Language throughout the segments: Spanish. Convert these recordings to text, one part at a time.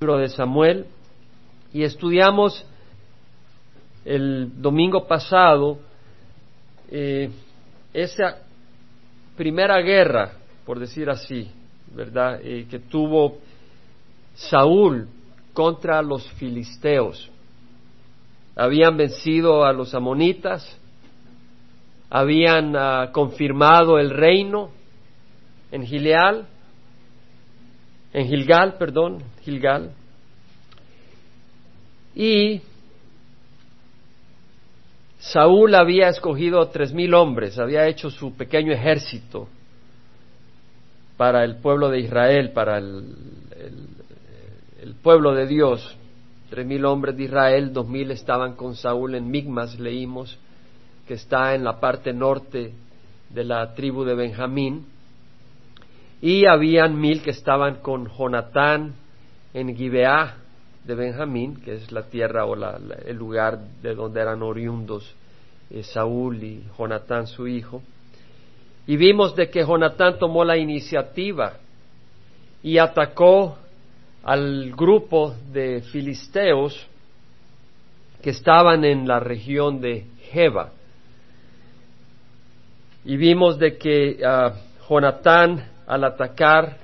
libro de Samuel y estudiamos el domingo pasado eh, esa primera guerra, por decir así, ¿verdad?, eh, que tuvo Saúl contra los filisteos. Habían vencido a los amonitas, habían ah, confirmado el reino en Gileal, en Gilgal, perdón, Gilgal. Y Saúl había escogido tres mil hombres, había hecho su pequeño ejército para el pueblo de Israel, para el, el pueblo de Dios. Tres mil hombres de Israel, dos mil estaban con Saúl en Migmas, leímos, que está en la parte norte de la tribu de Benjamín y habían mil que estaban con Jonatán en Gibeá de Benjamín, que es la tierra o el lugar de donde eran oriundos eh, Saúl y Jonatán su hijo. Y vimos de que Jonatán tomó la iniciativa y atacó al grupo de filisteos que estaban en la región de Jeba. Y vimos de que uh, Jonatán al atacar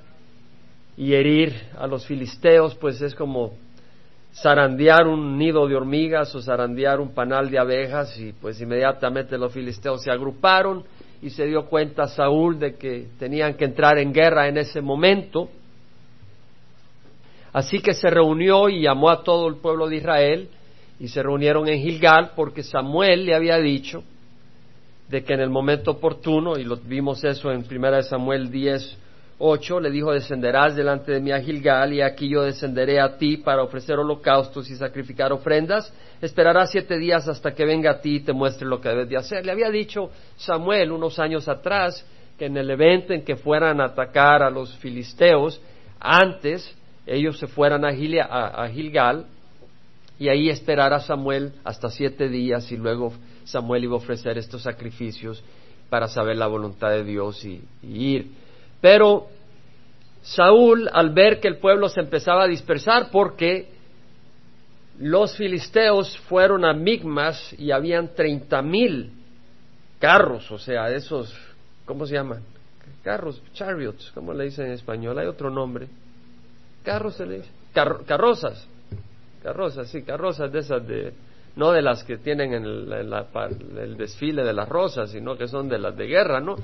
y herir a los filisteos, pues es como zarandear un nido de hormigas o zarandear un panal de abejas y pues inmediatamente los filisteos se agruparon y se dio cuenta Saúl de que tenían que entrar en guerra en ese momento. Así que se reunió y llamó a todo el pueblo de Israel y se reunieron en Gilgal porque Samuel le había dicho de que en el momento oportuno, y lo, vimos eso en 1 Samuel 10, 8, le dijo, descenderás delante de mí a Gilgal, y aquí yo descenderé a ti para ofrecer holocaustos y sacrificar ofrendas. Esperarás siete días hasta que venga a ti y te muestre lo que debes de hacer. Le había dicho Samuel unos años atrás que en el evento en que fueran a atacar a los filisteos, antes ellos se fueran a, a Gilgal, y ahí esperar a Samuel hasta siete días y luego Samuel iba a ofrecer estos sacrificios para saber la voluntad de Dios y, ir. Pero Saúl, al ver que el pueblo se empezaba a dispersar, porque los filisteos fueron a Migmas y habían treinta mil carros, o sea, esos, ¿cómo se llaman? Carros, chariots, ¿cómo le dicen en español? Hay otro nombre. Carros se le dice. carrozas, carrozas, sí, carrozas de esas de, no de las que tienen en el, desfile de las rosas, sino que son de las de guerra, ¿no?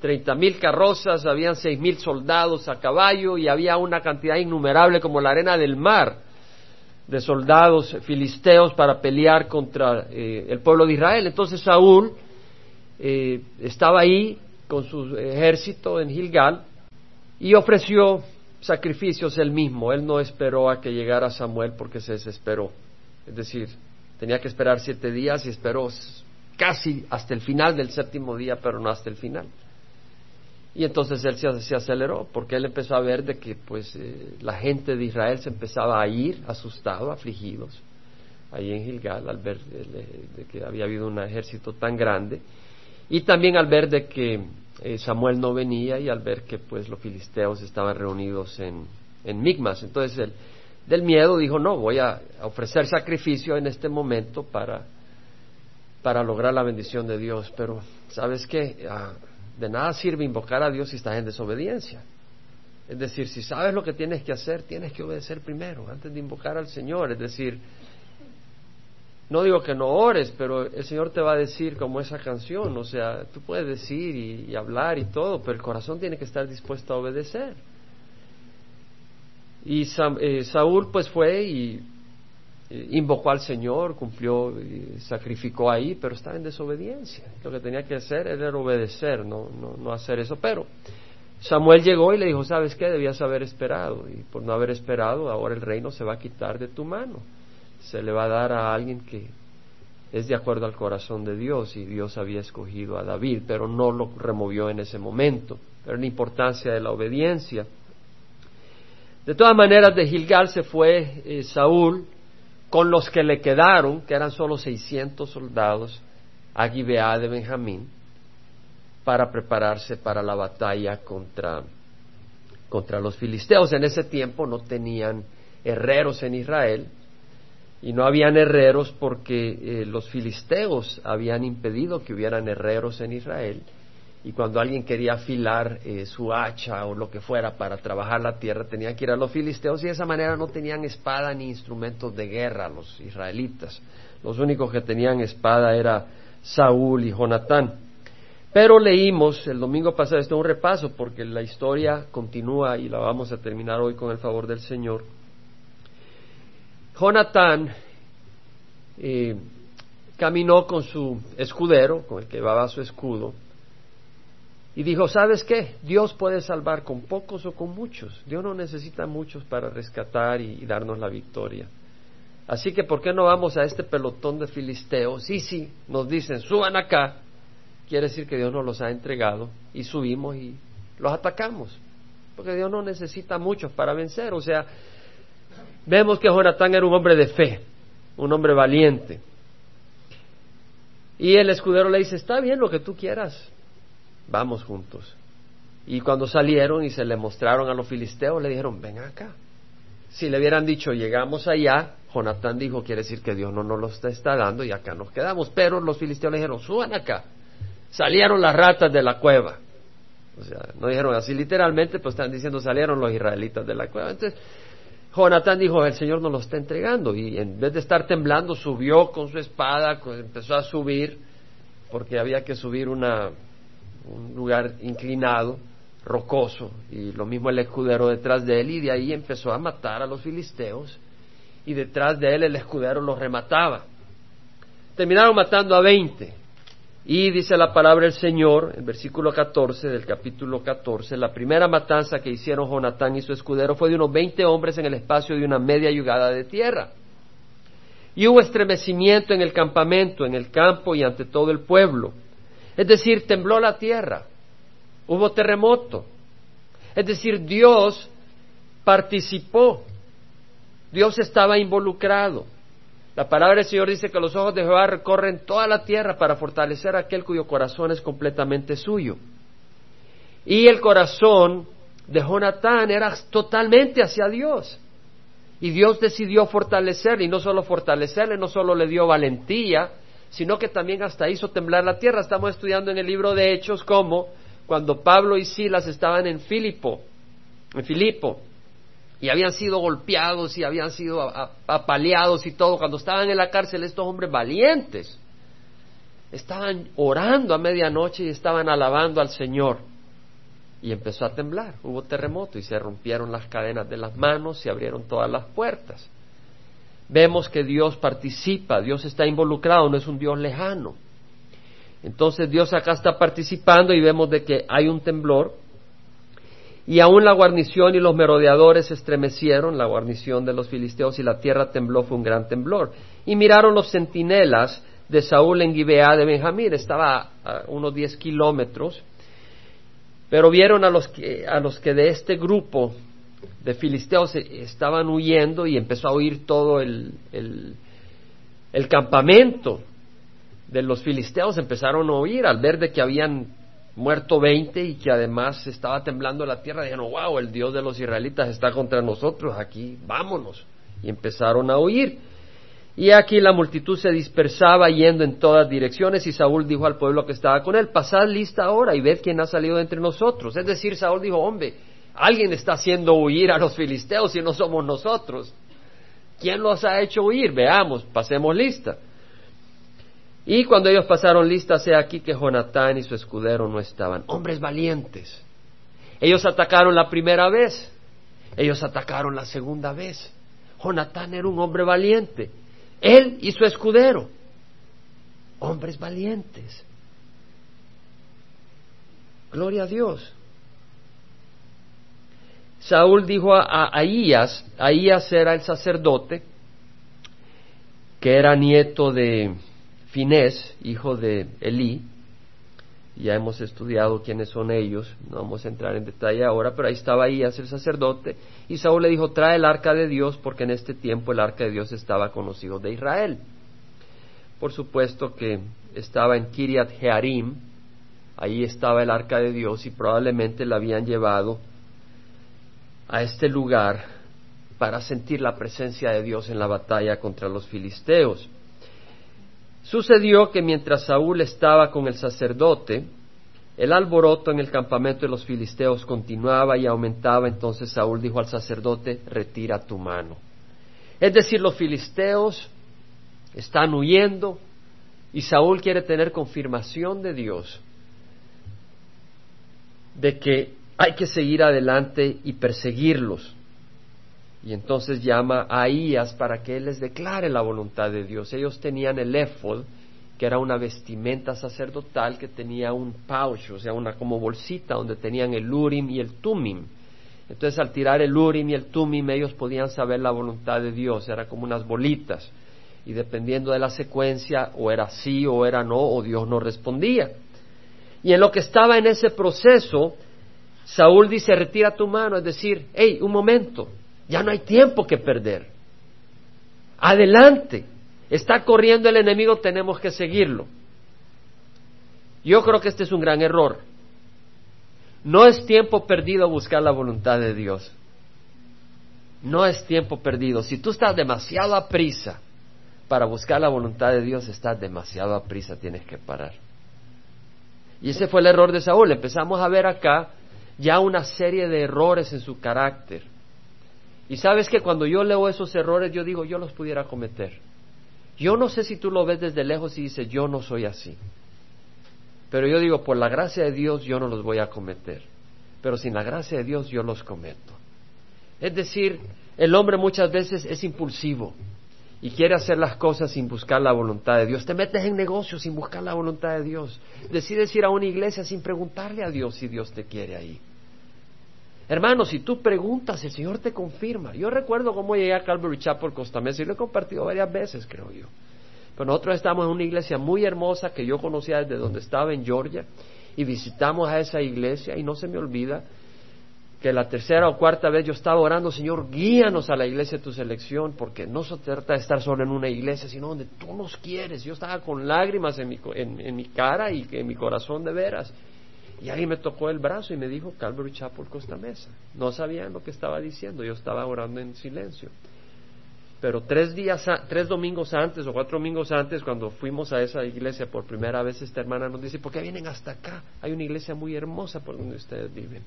Treinta mil carrozas, habían seis mil soldados a caballo y había una cantidad innumerable como la arena del mar de soldados filisteos para pelear contra eh, el pueblo de Israel. Entonces Saúl eh, estaba ahí con su ejército en Gilgal y ofreció sacrificios él mismo. Él no esperó a que llegara Samuel porque se desesperó. Es decir, tenía que esperar siete días y esperó casi hasta el final del séptimo día, pero no hasta el final. Y entonces él se, aceleró porque él empezó a ver de que pues eh, la gente de Israel se empezaba a ir asustado, afligidos, ahí en Gilgal al ver eh, de que había habido un ejército tan grande y también al ver de que eh, Samuel no venía y al ver que pues los filisteos estaban reunidos en, en Migmas. Entonces él, del miedo dijo, no, voy a ofrecer sacrificio en este momento para, para lograr la bendición de Dios. Pero, ¿sabes qué? Ah, de nada sirve invocar a Dios si estás en desobediencia. Es decir, si sabes lo que tienes que hacer, tienes que obedecer primero, antes de invocar al Señor. Es decir, no digo que no ores, pero el Señor te va a decir como esa canción, o sea, tú puedes decir y, hablar y todo, pero el corazón tiene que estar dispuesto a obedecer. Y eh, Saúl pues fue y eh, invocó al Señor, cumplió, y sacrificó ahí, pero estaba en desobediencia. Lo que tenía que hacer era obedecer, no, no, no hacer eso. Pero Samuel llegó y le dijo, ¿sabes qué? Debías haber esperado. Y por no haber esperado, ahora el reino se va a quitar de tu mano se le va a dar a alguien que es de acuerdo al corazón de Dios y Dios había escogido a David, pero no lo removió en ese momento. Pero la importancia de la obediencia. De todas maneras, de Gilgal se fue eh, Saúl con los que le quedaron, que eran solo 600 soldados, a Gibeá de Benjamín, para prepararse para la batalla contra, contra los filisteos. En ese tiempo no tenían herreros en Israel, y no habían herreros porque eh, los filisteos habían impedido que hubieran herreros en Israel, y cuando alguien quería afilar eh, su hacha o lo que fuera para trabajar la tierra, tenía que ir a los filisteos y de esa manera no tenían espada ni instrumentos de guerra los israelitas. Los únicos que tenían espada era Saúl y Jonatán. Pero leímos el domingo pasado, esto es un repaso porque la historia continúa y la vamos a terminar hoy con el favor del Señor. Jonatán eh, caminó con su escudero, con el que llevaba su escudo, y dijo, ¿sabes qué? Dios puede salvar con pocos o con muchos. Dios no necesita muchos para rescatar y, darnos la victoria. Así que, ¿por qué no vamos a este pelotón de filisteos? Sí, sí, nos dicen, suban acá. Quiere decir que Dios nos los ha entregado y subimos y los atacamos. Porque Dios no necesita muchos para vencer. O sea, vemos que Jonatán era un hombre de fe, un hombre valiente. Y el escudero le dice, está bien lo que tú quieras, vamos juntos. Y cuando salieron y se le mostraron a los filisteos, le dijeron, ven acá. Si le hubieran dicho, llegamos allá, Jonatán dijo, quiere decir que Dios no nos lo está dando y acá nos quedamos. Pero los filisteos le dijeron, suban acá. Salieron las ratas de la cueva. O sea, no dijeron así literalmente, pues están diciendo, salieron los israelitas de la cueva. Entonces, Jonatán dijo, el Señor nos lo está entregando. Y en vez de estar temblando, subió con su espada, empezó a subir, porque había que subir una, un lugar inclinado, rocoso, y lo mismo el escudero detrás de él, y de ahí empezó a matar a los filisteos, y detrás de él el escudero los remataba. Terminaron matando a veinte. Y dice la palabra del Señor, en versículo 14 del capítulo 14, la primera matanza que hicieron Jonatán y su escudero fue de unos veinte hombres en el espacio de una media yugada de tierra. Y hubo estremecimiento en el campamento, en el campo y ante todo el pueblo. Es decir, tembló la tierra, hubo terremoto. Es decir, Dios participó, Dios estaba involucrado. La palabra del Señor dice que los ojos de Jehová recorren toda la tierra para fortalecer a aquel cuyo corazón es completamente suyo. Y el corazón de Jonatán era totalmente hacia Dios. Y Dios decidió fortalecerle, y no solo fortalecerle, no solo le dio valentía, sino que también hasta hizo temblar la tierra. Estamos estudiando en el libro de Hechos cómo cuando Pablo y Silas estaban en Filipo, en Filipo, y habían sido golpeados y habían sido apaleados y todo, cuando estaban en la cárcel estos hombres valientes estaban orando a medianoche y estaban alabando al Señor. Y empezó a temblar, hubo terremoto y se rompieron las cadenas de las manos, se abrieron todas las puertas vemos que Dios participa, Dios está involucrado, no es un Dios lejano. Entonces Dios acá está participando y vemos de que hay un temblor y aún la guarnición y los merodeadores se estremecieron, la guarnición de los filisteos y la tierra tembló, fue un gran temblor. Y miraron los centinelas de Saúl en Gibeá de Benjamín, estaba a unos diez kilómetros, pero vieron a los que, a los que de este grupo de filisteos estaban huyendo y empezó a huir todo el, el, campamento de los filisteos empezaron a huir al ver de que habían muerto veinte y que además estaba temblando la tierra, dijeron, wow, el Dios de los israelitas está contra nosotros, aquí vámonos. Y empezaron a huir. Y aquí la multitud se dispersaba yendo en todas direcciones y Saúl dijo al pueblo que estaba con él, pasad lista ahora y ved quién ha salido entre nosotros. Es decir, Saúl dijo, hombre, Alguien está haciendo huir a los filisteos y no somos nosotros. ¿Quién los ha hecho huir? Veamos, pasemos lista. Y cuando ellos pasaron lista, sé aquí que Jonatán y su escudero no estaban. Hombres valientes. Ellos atacaron la primera vez. Ellos atacaron la segunda vez. Jonatán era un hombre valiente. Él y su escudero. Hombres valientes. Gloria a Dios. Saúl dijo a, Ahías, Ahías era el sacerdote, que era nieto de Finés, hijo de Elí, ya hemos estudiado quiénes son ellos, no vamos a entrar en detalle ahora, pero ahí estaba Ahías el sacerdote, y Saúl le dijo, trae el arca de Dios, porque en este tiempo el arca de Dios estaba conocido de Israel. Por supuesto que estaba en Kiriat Jearim, ahí estaba el arca de Dios y probablemente la habían llevado a este lugar para sentir la presencia de Dios en la batalla contra los filisteos. Sucedió que mientras Saúl estaba con el sacerdote, el alboroto en el campamento de los filisteos continuaba y aumentaba, entonces Saúl dijo al sacerdote, retira tu mano. Es decir, los filisteos están huyendo y Saúl quiere tener confirmación de Dios de que hay que seguir adelante y perseguirlos. Y entonces llama a Ahías para que él les declare la voluntad de Dios. Ellos tenían el éfod, que era una vestimenta sacerdotal que tenía un pouch, o sea, una como bolsita donde tenían el urim y el tumim. Entonces al tirar el urim y el tumim ellos podían saber la voluntad de Dios, era como unas bolitas. Y dependiendo de la secuencia, o era sí o era no, o Dios no respondía. Y en lo que estaba en ese proceso, Saúl dice, retira tu mano, es decir, hey, un momento, ya no hay tiempo que perder. Adelante. Está corriendo el enemigo, tenemos que seguirlo. Yo creo que este es un gran error. No es tiempo perdido buscar la voluntad de Dios. No es tiempo perdido. Si tú estás demasiado a prisa para buscar la voluntad de Dios, estás demasiado a prisa, tienes que parar. Y ese fue el error de Saúl. Empezamos a ver acá ya una serie de errores en su carácter. Y sabes que cuando yo leo esos errores, yo digo, yo los pudiera cometer. Yo no sé si tú lo ves desde lejos y dices, yo no soy así. Pero yo digo, por la gracia de Dios yo no los voy a cometer. Pero sin la gracia de Dios yo los cometo. Es decir, el hombre muchas veces es impulsivo y quiere hacer las cosas sin buscar la voluntad de Dios. Te metes en negocios sin buscar la voluntad de Dios. Decides ir a una iglesia sin preguntarle a Dios si Dios te quiere ahí. Hermano, si tú preguntas, el Señor te confirma. Yo recuerdo cómo llegué a Calvary Chapel Costa Mesa y lo he compartido varias veces, creo yo. Pero nosotros estamos en una iglesia muy hermosa que yo conocía desde donde estaba en Georgia y visitamos a esa iglesia y no se me olvida que la tercera o cuarta vez yo estaba orando, Señor, guíanos a la iglesia de tu selección, porque no se trata de estar solo en una iglesia, sino donde tú nos quieres. Yo estaba con lágrimas en mi, en, mi cara y en mi corazón de veras. Y alguien me tocó el brazo y me dijo, Calvary Chapel Costa Mesa. No sabían lo que estaba diciendo, yo estaba orando en silencio. Pero tres días, tres domingos antes o cuatro domingos antes, cuando fuimos a esa iglesia por primera vez, esta hermana nos dice, ¿por qué vienen hasta acá? Hay una iglesia muy hermosa por donde ustedes viven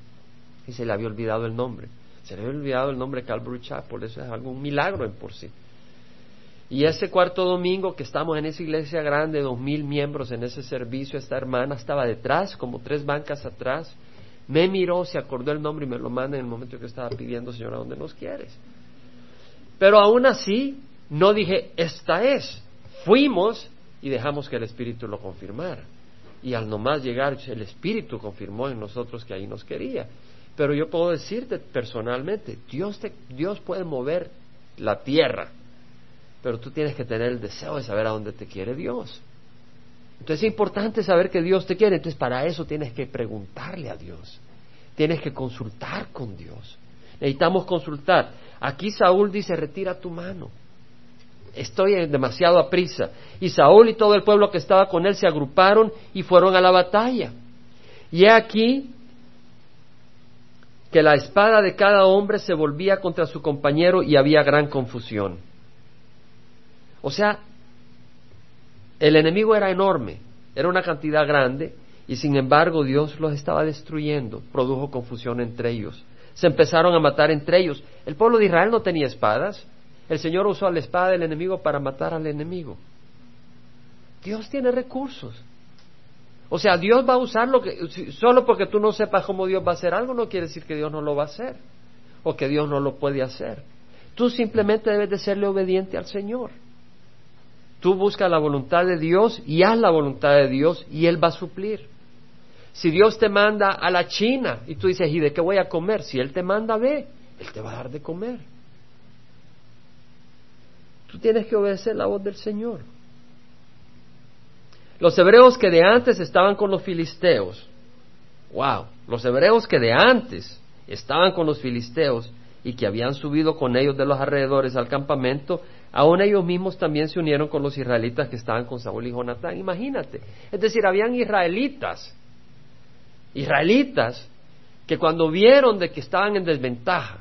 y se le había olvidado el nombre. Se le había olvidado el nombre Calvary Chapel, eso es algo, un milagro en por sí. Y ese cuarto domingo que estamos en esa iglesia grande, dos mil miembros en ese servicio, esta hermana estaba detrás, como tres bancas atrás, me miró, se acordó el nombre y me lo manda en el momento que estaba pidiendo, Señora, ¿dónde nos quieres? Pero aún así, no dije, esta es. Fuimos y dejamos que el Espíritu lo confirmara. Y al nomás llegar, el Espíritu confirmó en nosotros que ahí nos quería. Pero yo puedo decirte personalmente, Dios, te, Dios puede mover la tierra, pero tú tienes que tener el deseo de saber a dónde te quiere Dios. Entonces es importante saber que Dios te quiere, entonces para eso tienes que preguntarle a Dios, tienes que consultar con Dios. Necesitamos consultar. Aquí Saúl dice, retira tu mano. Estoy demasiado a prisa. Y Saúl y todo el pueblo que estaba con él se agruparon y fueron a la batalla. Y aquí que la espada de cada hombre se volvía contra su compañero y había gran confusión. O sea, el enemigo era enorme, era una cantidad grande, y sin embargo Dios los estaba destruyendo, produjo confusión entre ellos. Se empezaron a matar entre ellos. El pueblo de Israel no tenía espadas. El Señor usó la espada del enemigo para matar al enemigo. Dios tiene recursos. O sea, Dios va a usar lo que, solo porque tú no sepas cómo Dios va a hacer algo, no quiere decir que Dios no lo va a hacer o que Dios no lo puede hacer. Tú simplemente debes de serle obediente al Señor. Tú buscas la voluntad de Dios y haz la voluntad de Dios y Él va a suplir. Si Dios te manda a la China y tú dices, ¿y de qué voy a comer? Si Él te manda, ve, Él te va a dar de comer. Tú tienes que obedecer la voz del Señor. Los hebreos que de antes estaban con los filisteos, wow, los hebreos que de antes estaban con los filisteos y que habían subido con ellos de los alrededores al campamento, aún ellos mismos también se unieron con los israelitas que estaban con Saúl y Jonatán. Imagínate, es decir, habían israelitas, israelitas que cuando vieron de que estaban en desventaja,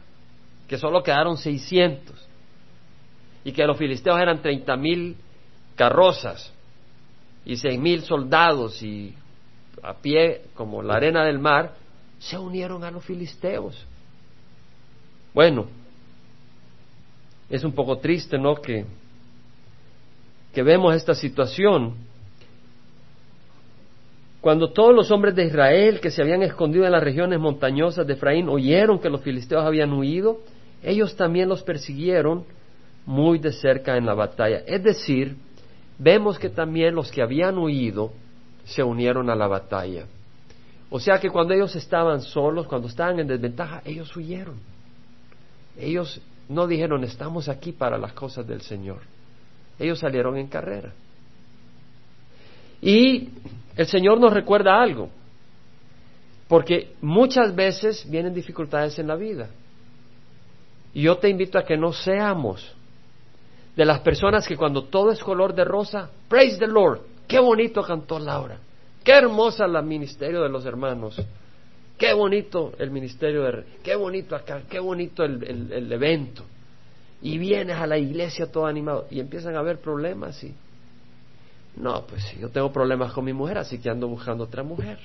que solo quedaron 600 y que los filisteos eran treinta mil carrozas y seis mil soldados y a pie como la arena del mar, se unieron a los filisteos. Bueno, es un poco triste, ¿no? Que, que vemos esta situación. Cuando todos los hombres de Israel que se habían escondido en las regiones montañosas de Efraín oyeron que los filisteos habían huido, ellos también los persiguieron muy de cerca en la batalla. Es decir, vemos que también los que habían huido se unieron a la batalla. O sea que cuando ellos estaban solos, cuando estaban en desventaja, ellos huyeron. Ellos no dijeron, estamos aquí para las cosas del Señor. Ellos salieron en carrera. Y el Señor nos recuerda algo, porque muchas veces vienen dificultades en la vida. Y yo te invito a que no seamos de las personas que cuando todo es color de rosa, praise the Lord, qué bonito cantó Laura, qué hermosa el ministerio de los hermanos, qué bonito el ministerio de, qué bonito acá, qué bonito el, el evento. Y vienes a la iglesia todo animado y empiezan a haber problemas y no, pues yo tengo problemas con mi mujer, así que ando buscando otra mujer.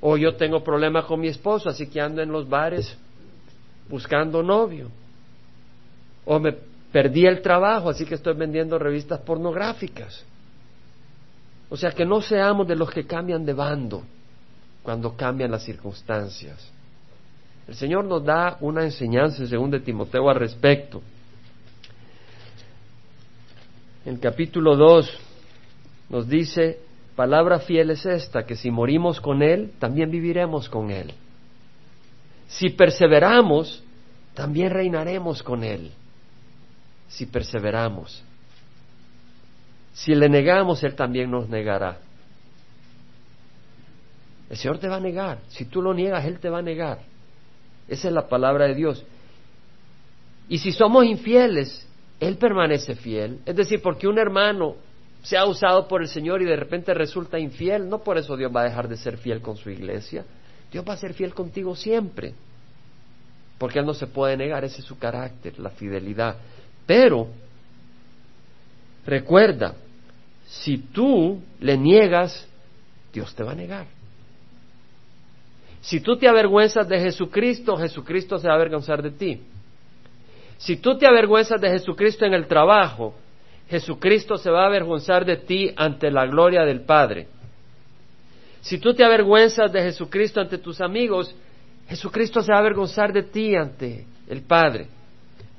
O yo tengo problemas con mi esposo, así que ando en los bares buscando novio o me perdí el trabajo, así que estoy vendiendo revistas pornográficas. O sea, que no seamos de los que cambian de bando cuando cambian las circunstancias. El Señor nos da una enseñanza según de Timoteo al respecto. En capítulo 2 nos dice, palabra fiel es esta, que si morimos con Él, también viviremos con Él. Si perseveramos, también reinaremos con Él si perseveramos. Si le negamos, Él también nos negará. El Señor te va a negar. Si tú lo niegas, Él te va a negar. Esa es la palabra de Dios. Y si somos infieles, Él permanece fiel. Es decir, porque un hermano se ha usado por el Señor y de repente resulta infiel, no por eso Dios va a dejar de ser fiel con su iglesia. Dios va a ser fiel contigo siempre. Porque Él no se puede negar, ese es su carácter, la fidelidad. Pero, recuerda, si tú le niegas, Dios te va a negar. Si tú te avergüenzas de Jesucristo, Jesucristo se va a avergonzar de ti. Si tú te avergüenzas de Jesucristo en el trabajo, Jesucristo se va a avergonzar de ti ante la gloria del Padre. Si tú te avergüenzas de Jesucristo ante tus amigos, Jesucristo se va a avergonzar de ti ante el Padre.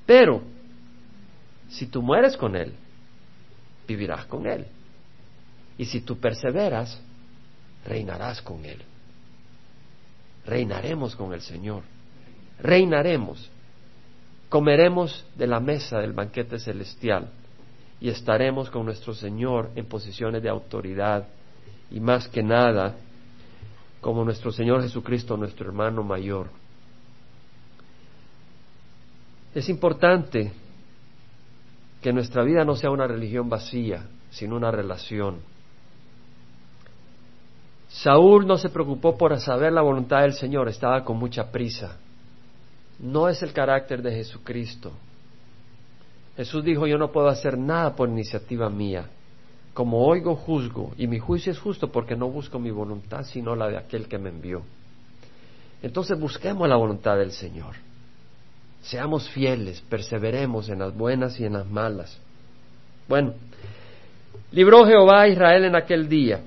Pero si tú mueres con Él, vivirás con Él. Y si tú perseveras, reinarás con Él. Reinaremos con el Señor. Reinaremos. Comeremos de la mesa del banquete celestial y estaremos con nuestro Señor en posiciones de autoridad y más que nada como nuestro Señor Jesucristo, nuestro hermano mayor. Es importante que nuestra vida no sea una religión vacía, sino una relación. Saúl no se preocupó por saber la voluntad del Señor, estaba con mucha prisa. No es el carácter de Jesucristo. Jesús dijo, yo no puedo hacer nada por iniciativa mía. Como oigo, juzgo, y mi juicio es justo porque no busco mi voluntad, sino la de aquel que me envió. Entonces busquemos la voluntad del Señor. Seamos fieles, perseveremos en las buenas y en las malas. Bueno, libró Jehová a Israel en aquel día,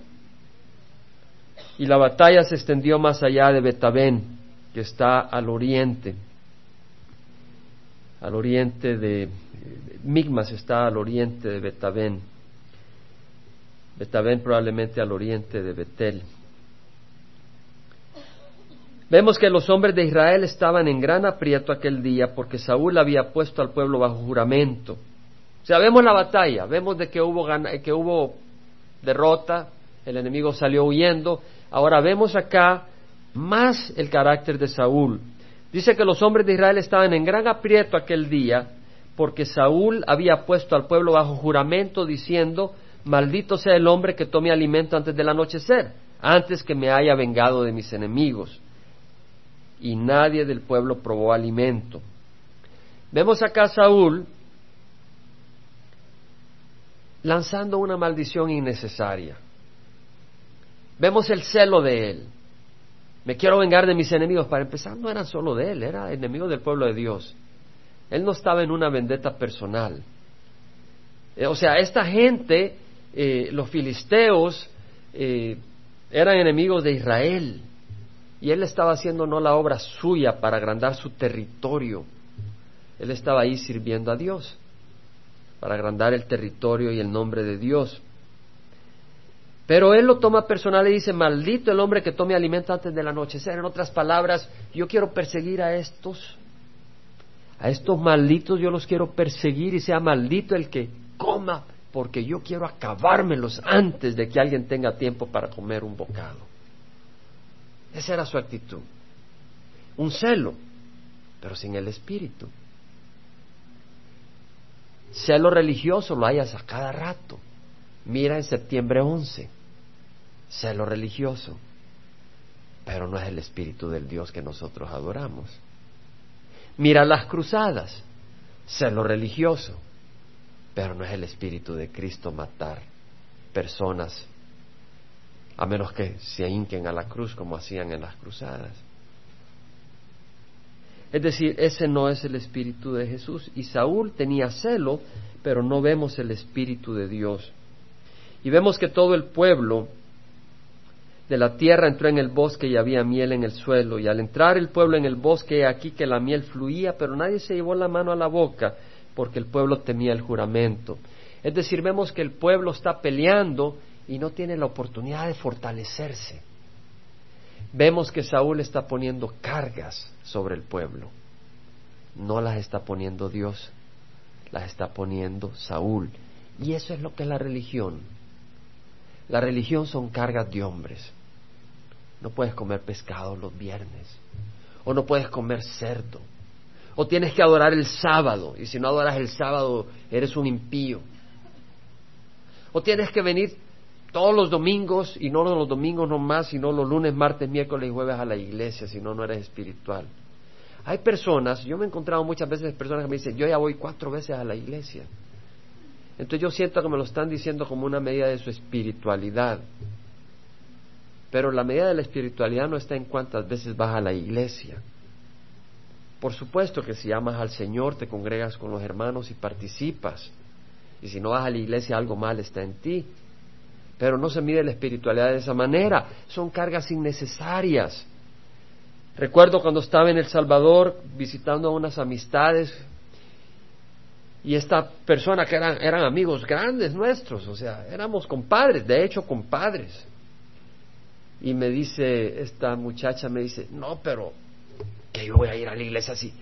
y la batalla se extendió más allá de Betabén, que está al oriente, al oriente de Migmas está al oriente de Betabén, Betabén probablemente al oriente de Betel. Vemos que los hombres de Israel estaban en gran aprieto aquel día porque Saúl había puesto al pueblo bajo juramento. O sea, vemos la batalla, vemos de que hubo, que hubo derrota, el enemigo salió huyendo. Ahora vemos acá más el carácter de Saúl. Dice que los hombres de Israel estaban en gran aprieto aquel día porque Saúl había puesto al pueblo bajo juramento diciendo, maldito sea el hombre que tome alimento antes del anochecer, antes que me haya vengado de mis enemigos. Y nadie del pueblo probó alimento. Vemos acá a Saúl lanzando una maldición innecesaria. Vemos el celo de él. Me quiero vengar de mis enemigos. Para empezar, no eran solo de él, era enemigo del pueblo de Dios. Él no estaba en una vendetta personal. Eh, o sea, esta gente, eh, los filisteos, eh, eran enemigos de Israel. Y él estaba haciendo no la obra suya para agrandar su territorio. Él estaba ahí sirviendo a Dios, para agrandar el territorio y el nombre de Dios. Pero él lo toma personal y dice, maldito el hombre que tome alimento antes del anochecer. En otras palabras, yo quiero perseguir a estos, a estos malditos yo los quiero perseguir y sea maldito el que coma, porque yo quiero acabármelos antes de que alguien tenga tiempo para comer un bocado. Esa era su actitud. Un celo, pero sin el espíritu. Celo religioso lo hayas a cada rato. Mira en septiembre 11 celo religioso, pero no es el espíritu del Dios que nosotros adoramos. Mira las cruzadas, celo religioso, pero no es el espíritu de Cristo matar personas, a menos que se hinquen a la cruz como hacían en las cruzadas. Es decir, ese no es el espíritu de Jesús. Y Saúl tenía celo, pero no vemos el espíritu de Dios. Y vemos que todo el pueblo de la tierra entró en el bosque y había miel en el suelo. Y al entrar el pueblo en el bosque, aquí que la miel fluía, pero nadie se llevó la mano a la boca, porque el pueblo temía el juramento. Es decir, vemos que el pueblo está peleando y no tiene la oportunidad de fortalecerse. Vemos que Saúl está poniendo cargas sobre el pueblo. No las está poniendo Dios, las está poniendo Saúl. Y eso es lo que es la religión. La religión son cargas de hombres. No puedes comer pescado los viernes. O no puedes comer cerdo. O tienes que adorar el sábado. Y si no adoras el sábado, eres un impío. O tienes que venir todos los domingos, y no los domingos nomás, sino los lunes, martes, miércoles y jueves a la iglesia, si no, no eres espiritual. Hay personas, yo me he encontrado muchas veces personas que me dicen, yo ya voy cuatro veces a la iglesia. Entonces yo siento que me lo están diciendo como una medida de su espiritualidad. Pero la medida de la espiritualidad no está en cuántas veces vas a la iglesia. Por supuesto que si amas al Señor, te congregas con los hermanos y participas. Y si no vas a la iglesia, algo mal está en ti. Pero no se mide la espiritualidad de esa manera. Son cargas innecesarias. Recuerdo cuando estaba en El Salvador visitando a unas amistades y esta persona que eran, eran amigos grandes nuestros, o sea, éramos compadres, de hecho compadres. Y me dice, esta muchacha me dice, no, pero que yo voy a ir a la iglesia así,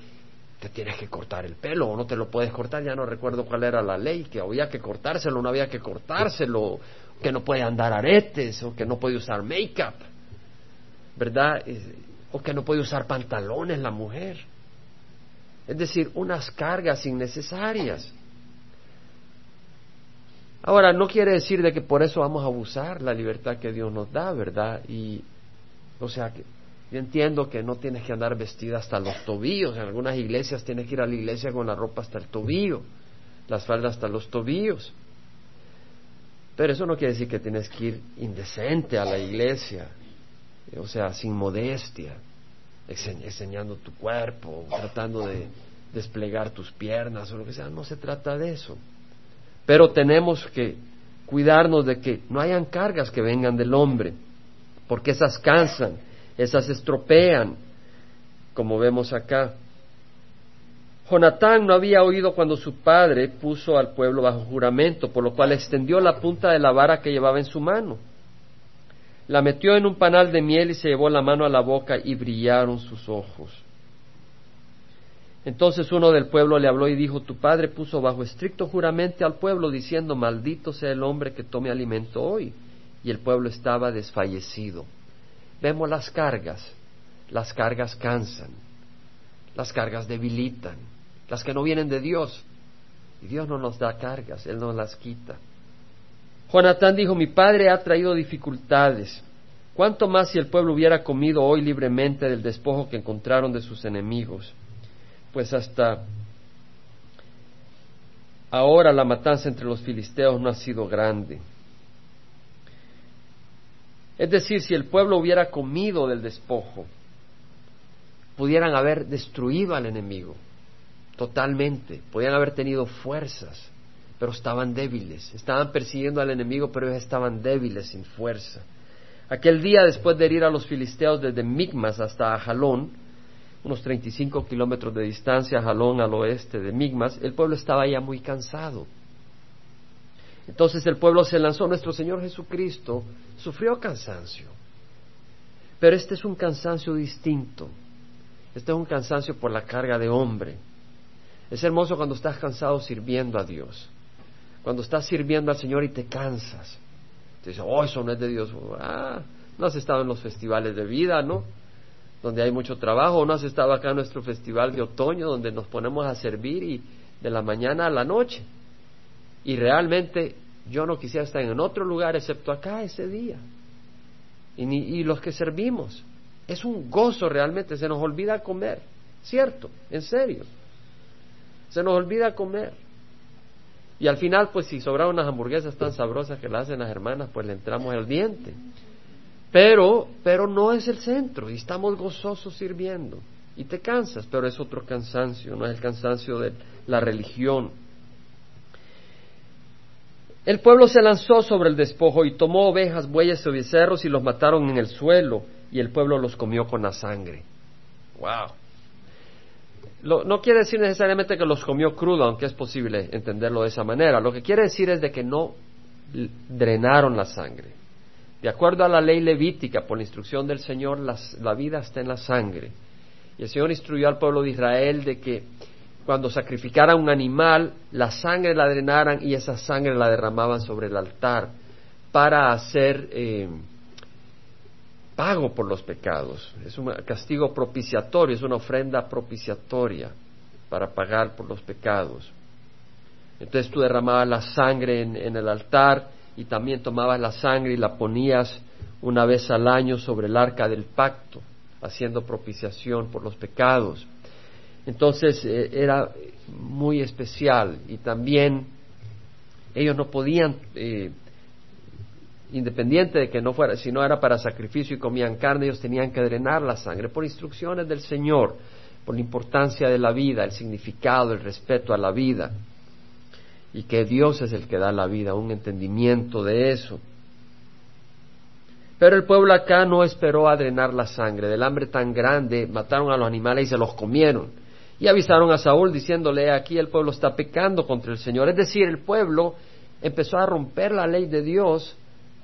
te tienes que cortar el pelo o no te lo puedes cortar, ya no recuerdo cuál era la ley, que había que cortárselo, no había que cortárselo, que no puede andar aretes o que no puede usar make-up, ¿verdad? O que no puede usar pantalones la mujer. Es decir, unas cargas innecesarias. Ahora, no quiere decir de que por eso vamos a abusar la libertad que Dios nos da, ¿verdad? Y, o sea, que yo entiendo que no tienes que andar vestida hasta los tobillos. En algunas iglesias tienes que ir a la iglesia con la ropa hasta el tobillo, las faldas hasta los tobillos. Pero eso no quiere decir que tienes que ir indecente a la iglesia, o sea, sin modestia enseñando tu cuerpo, tratando de desplegar tus piernas o lo que sea. No se trata de eso. Pero tenemos que cuidarnos de que no hayan cargas que vengan del hombre, porque esas cansan, esas estropean, como vemos acá. Jonatán no había oído cuando su padre puso al pueblo bajo juramento, por lo cual extendió la punta de la vara que llevaba en su mano la metió en un panal de miel y se llevó la mano a la boca y brillaron sus ojos. Entonces uno del pueblo le habló y dijo, tu padre puso bajo estricto juramento al pueblo diciendo, maldito sea el hombre que tome alimento hoy. Y el pueblo estaba desfallecido. Vemos las cargas. Las cargas cansan. Las cargas debilitan. Las que no vienen de Dios. Y Dios no nos da cargas, Él nos las quita. Jonatán dijo, mi padre ha traído dificultades, ¿Cuánto más si el pueblo hubiera comido hoy libremente del despojo que encontraron de sus enemigos? Pues hasta ahora la matanza entre los filisteos no ha sido grande. Es decir, si el pueblo hubiera comido del despojo, pudieran haber destruido al enemigo totalmente, podían haber tenido fuerzas, pero estaban débiles, estaban persiguiendo al enemigo, pero ellos estaban débiles, sin fuerza. Aquel día, después de herir a los filisteos desde Migmas hasta Jalón, unos 35 kilómetros de distancia, Jalón al oeste de Migmas, el pueblo estaba ya muy cansado. Entonces el pueblo se lanzó, nuestro Señor Jesucristo sufrió cansancio, pero este es un cansancio distinto, este es un cansancio por la carga de hombre. Es hermoso cuando estás cansado sirviendo a Dios, cuando estás sirviendo al Señor y te cansas. Te dice, oh, eso no es de Dios. Ah, no has estado en los festivales de vida, ¿no? Donde hay mucho trabajo, no has estado acá en nuestro festival de otoño, donde nos ponemos a servir y de la mañana a la noche. Y realmente yo no quisiera estar en otro lugar excepto acá ese día. Y, ni, y los que servimos. Es un gozo realmente, se nos olvida comer, ¿cierto? En serio. Se nos olvida comer. Y al final, pues si sobran unas hamburguesas tan sabrosas que las hacen las hermanas, pues le entramos el diente. Pero, pero no es el centro y estamos gozosos sirviendo. Y te cansas, pero es otro cansancio, no es el cansancio de la religión. El pueblo se lanzó sobre el despojo y tomó ovejas, bueyes y becerros y los mataron en el suelo y el pueblo los comió con la sangre. ¡Wow! No quiere decir necesariamente que los comió crudo, aunque es posible entenderlo de esa manera. Lo que quiere decir es de que no drenaron la sangre. De acuerdo a la ley levítica, por la instrucción del Señor, la vida está en la sangre. Y el Señor instruyó al pueblo de Israel de que cuando sacrificaran un animal, la sangre la drenaran y esa sangre la derramaban sobre el altar para hacer eh, pago por los pecados, es un castigo propiciatorio, es una ofrenda propiciatoria para pagar por los pecados. Entonces tú derramabas la sangre en, el altar y también tomabas la sangre y la ponías una vez al año sobre el arca del pacto, haciendo propiciación por los pecados. Entonces eh, era muy especial y también ellos no podían eh, independiente de que no fuera, si no era para sacrificio y comían carne, ellos tenían que drenar la sangre por instrucciones del Señor, por la importancia de la vida, el significado, el respeto a la vida, y que Dios es el que da la vida, un entendimiento de eso. Pero el pueblo acá no esperó a drenar la sangre, del hambre tan grande, mataron a los animales y se los comieron. Y avisaron a Saúl diciéndole, aquí el pueblo está pecando contra el Señor. Es decir, el pueblo empezó a romper la ley de Dios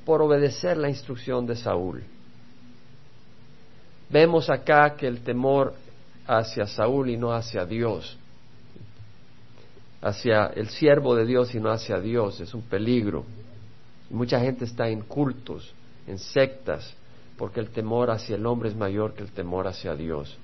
por obedecer la instrucción de Saúl. Vemos acá que el temor hacia Saúl y no hacia Dios, hacia el siervo de Dios y no hacia Dios, es un peligro. Mucha gente está en cultos, en sectas, porque el temor hacia el hombre es mayor que el temor hacia Dios.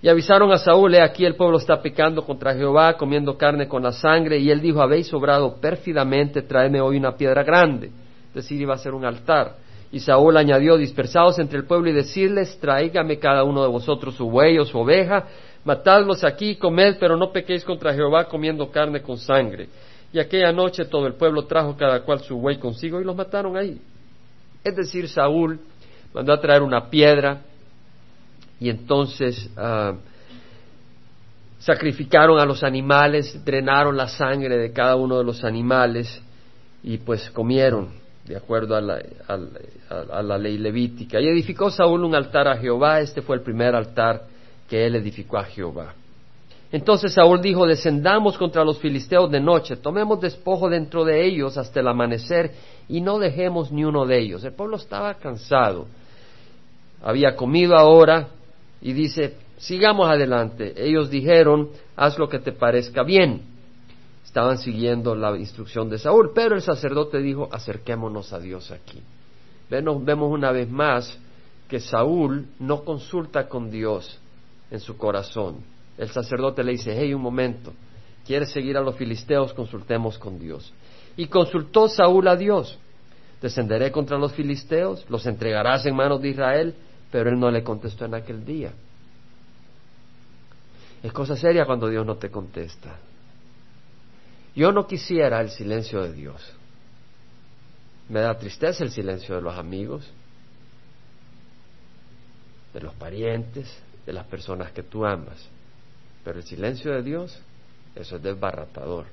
Y avisaron a Saúl, he aquí el pueblo está pecando contra Jehová, comiendo carne con la sangre, y él dijo, habéis obrado pérfidamente, tráeme hoy una piedra grande decir, iba a ser un altar. Y Saúl añadió, dispersados entre el pueblo y decirles, tráigame cada uno de vosotros su buey o su oveja, matadlos aquí comed, pero no pequéis contra Jehová comiendo carne con sangre. Y aquella noche todo el pueblo trajo cada cual su buey consigo y los mataron ahí. Es decir, Saúl mandó a traer una piedra y entonces ah, sacrificaron a los animales, drenaron la sangre de cada uno de los animales y pues comieron de acuerdo a la, ley levítica. Y edificó Saúl un altar a Jehová, este fue el primer altar que él edificó a Jehová. Entonces Saúl dijo, descendamos contra los filisteos de noche, tomemos despojo dentro de ellos hasta el amanecer y no dejemos ni uno de ellos. El pueblo estaba cansado, había comido ahora y dice, sigamos adelante. Ellos dijeron, haz lo que te parezca bien estaban siguiendo la instrucción de Saúl, pero el sacerdote dijo, acerquémonos a Dios aquí. Vemos, una vez más que Saúl no consulta con Dios en su corazón. El sacerdote le dice, hey, un momento, ¿quieres seguir a los filisteos? Consultemos con Dios. Y consultó Saúl a Dios. Descenderé contra los filisteos, los entregarás en manos de Israel, pero él no le contestó en aquel día. Es cosa seria cuando Dios no te contesta. Yo no quisiera el silencio de Dios. Me da tristeza el silencio de los amigos, de los parientes, de las personas que tú amas. Pero el silencio de Dios, eso es desbaratador.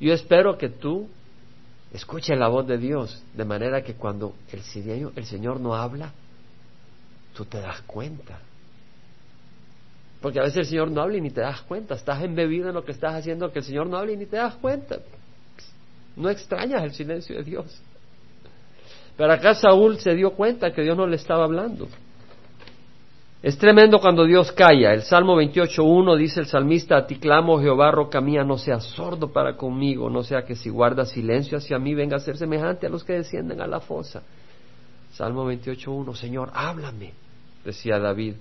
Yo espero que tú escuches la voz de Dios, de manera que cuando el el Señor no habla, tú te das cuenta. Porque a veces el Señor no habla y ni te das cuenta. Estás embebido en lo que estás haciendo, que el Señor no habla y ni te das cuenta. No extrañas el silencio de Dios. Pero acá Saúl se dio cuenta que Dios no le estaba hablando. Es tremendo cuando Dios calla. El Salmo 28.1 dice el salmista, a ti clamo, Jehová, roca mía, no seas sordo para conmigo, no sea que si guarda silencio hacia mí venga a ser semejante a los que descienden a la fosa. Salmo 28.1, Señor, háblame, decía David.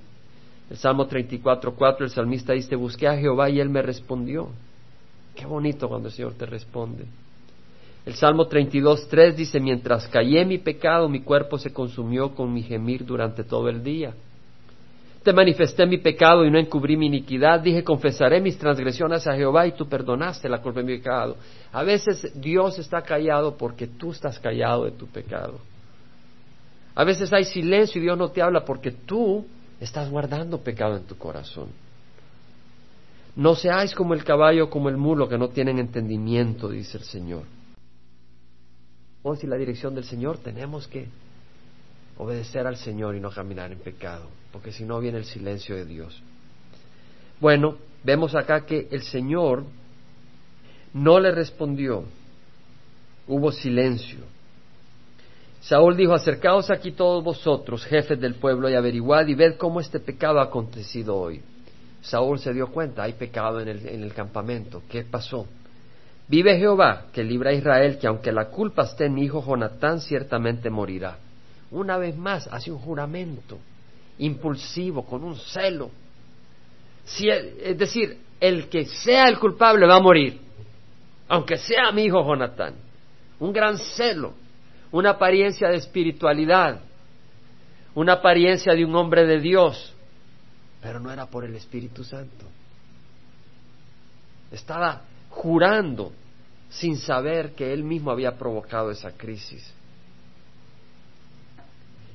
El Salmo 34.4, el salmista dice, busqué a Jehová y él me respondió. Qué bonito cuando el Señor te responde. El Salmo 32.3 dice, mientras callé mi pecado, mi cuerpo se consumió con mi gemir durante todo el día. Te manifesté mi pecado y no encubrí mi iniquidad. Dije, confesaré mis transgresiones a Jehová y tú perdonaste la culpa de mi pecado. A veces Dios está callado porque tú estás callado de tu pecado. A veces hay silencio y Dios no te habla porque tú estás guardando pecado en tu corazón. No seáis como el caballo, como el mulo, que no tienen entendimiento, dice el Señor. Vos y la dirección del Señor tenemos que obedecer al Señor y no caminar en pecado, porque si no viene el silencio de Dios. Bueno, vemos acá que el Señor no le respondió, hubo silencio. Saúl dijo, acercaos aquí todos vosotros, jefes del pueblo, y averiguad y ved cómo este pecado ha acontecido hoy. Saúl se dio cuenta, hay pecado en el, en el campamento. ¿Qué pasó? Vive Jehová, que libra a Israel, que aunque la culpa esté en mi hijo Jonatán, ciertamente morirá una vez más hace un juramento impulsivo, con un celo. Si es decir, el que sea el culpable va a morir, aunque sea mi hijo Jonatán. Un gran celo, una apariencia de espiritualidad, una apariencia de un hombre de Dios, pero no era por el Espíritu Santo. Estaba jurando sin saber que él mismo había provocado esa crisis.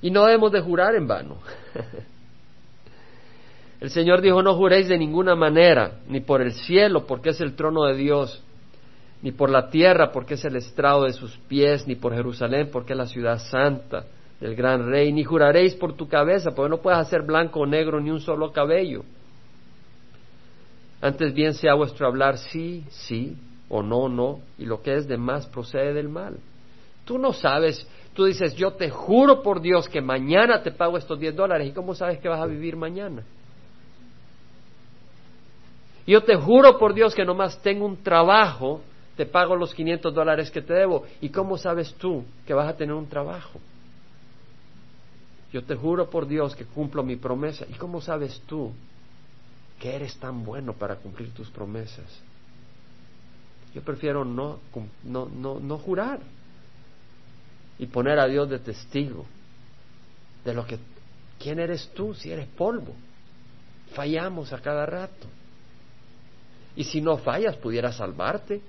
Y no debemos de jurar en vano. el Señor dijo, no juréis de ninguna manera, ni por el cielo, porque es el trono de Dios, ni por la tierra, porque es el estrado de sus pies, ni por Jerusalén, porque es la ciudad santa del gran rey, ni juraréis por tu cabeza, porque no puedes hacer blanco o negro ni un solo cabello. Antes bien sea vuestro hablar sí, sí, o no, no, y lo que es de más procede del mal. Tú no sabes Tú dices, yo te juro por Dios que mañana te pago estos 10 dólares. ¿Y cómo sabes que vas a vivir mañana? Yo te juro por Dios que nomás tengo un trabajo, te pago los 500 dólares que te debo. ¿Y cómo sabes tú que vas a tener un trabajo? Yo te juro por Dios que cumplo mi promesa. ¿Y cómo sabes tú que eres tan bueno para cumplir tus promesas? Yo prefiero no, no, no, no jurar y poner a Dios de testigo de lo que, ¿quién eres tú si eres polvo? Fallamos a cada rato. Y si no fallas, pudiera salvarte.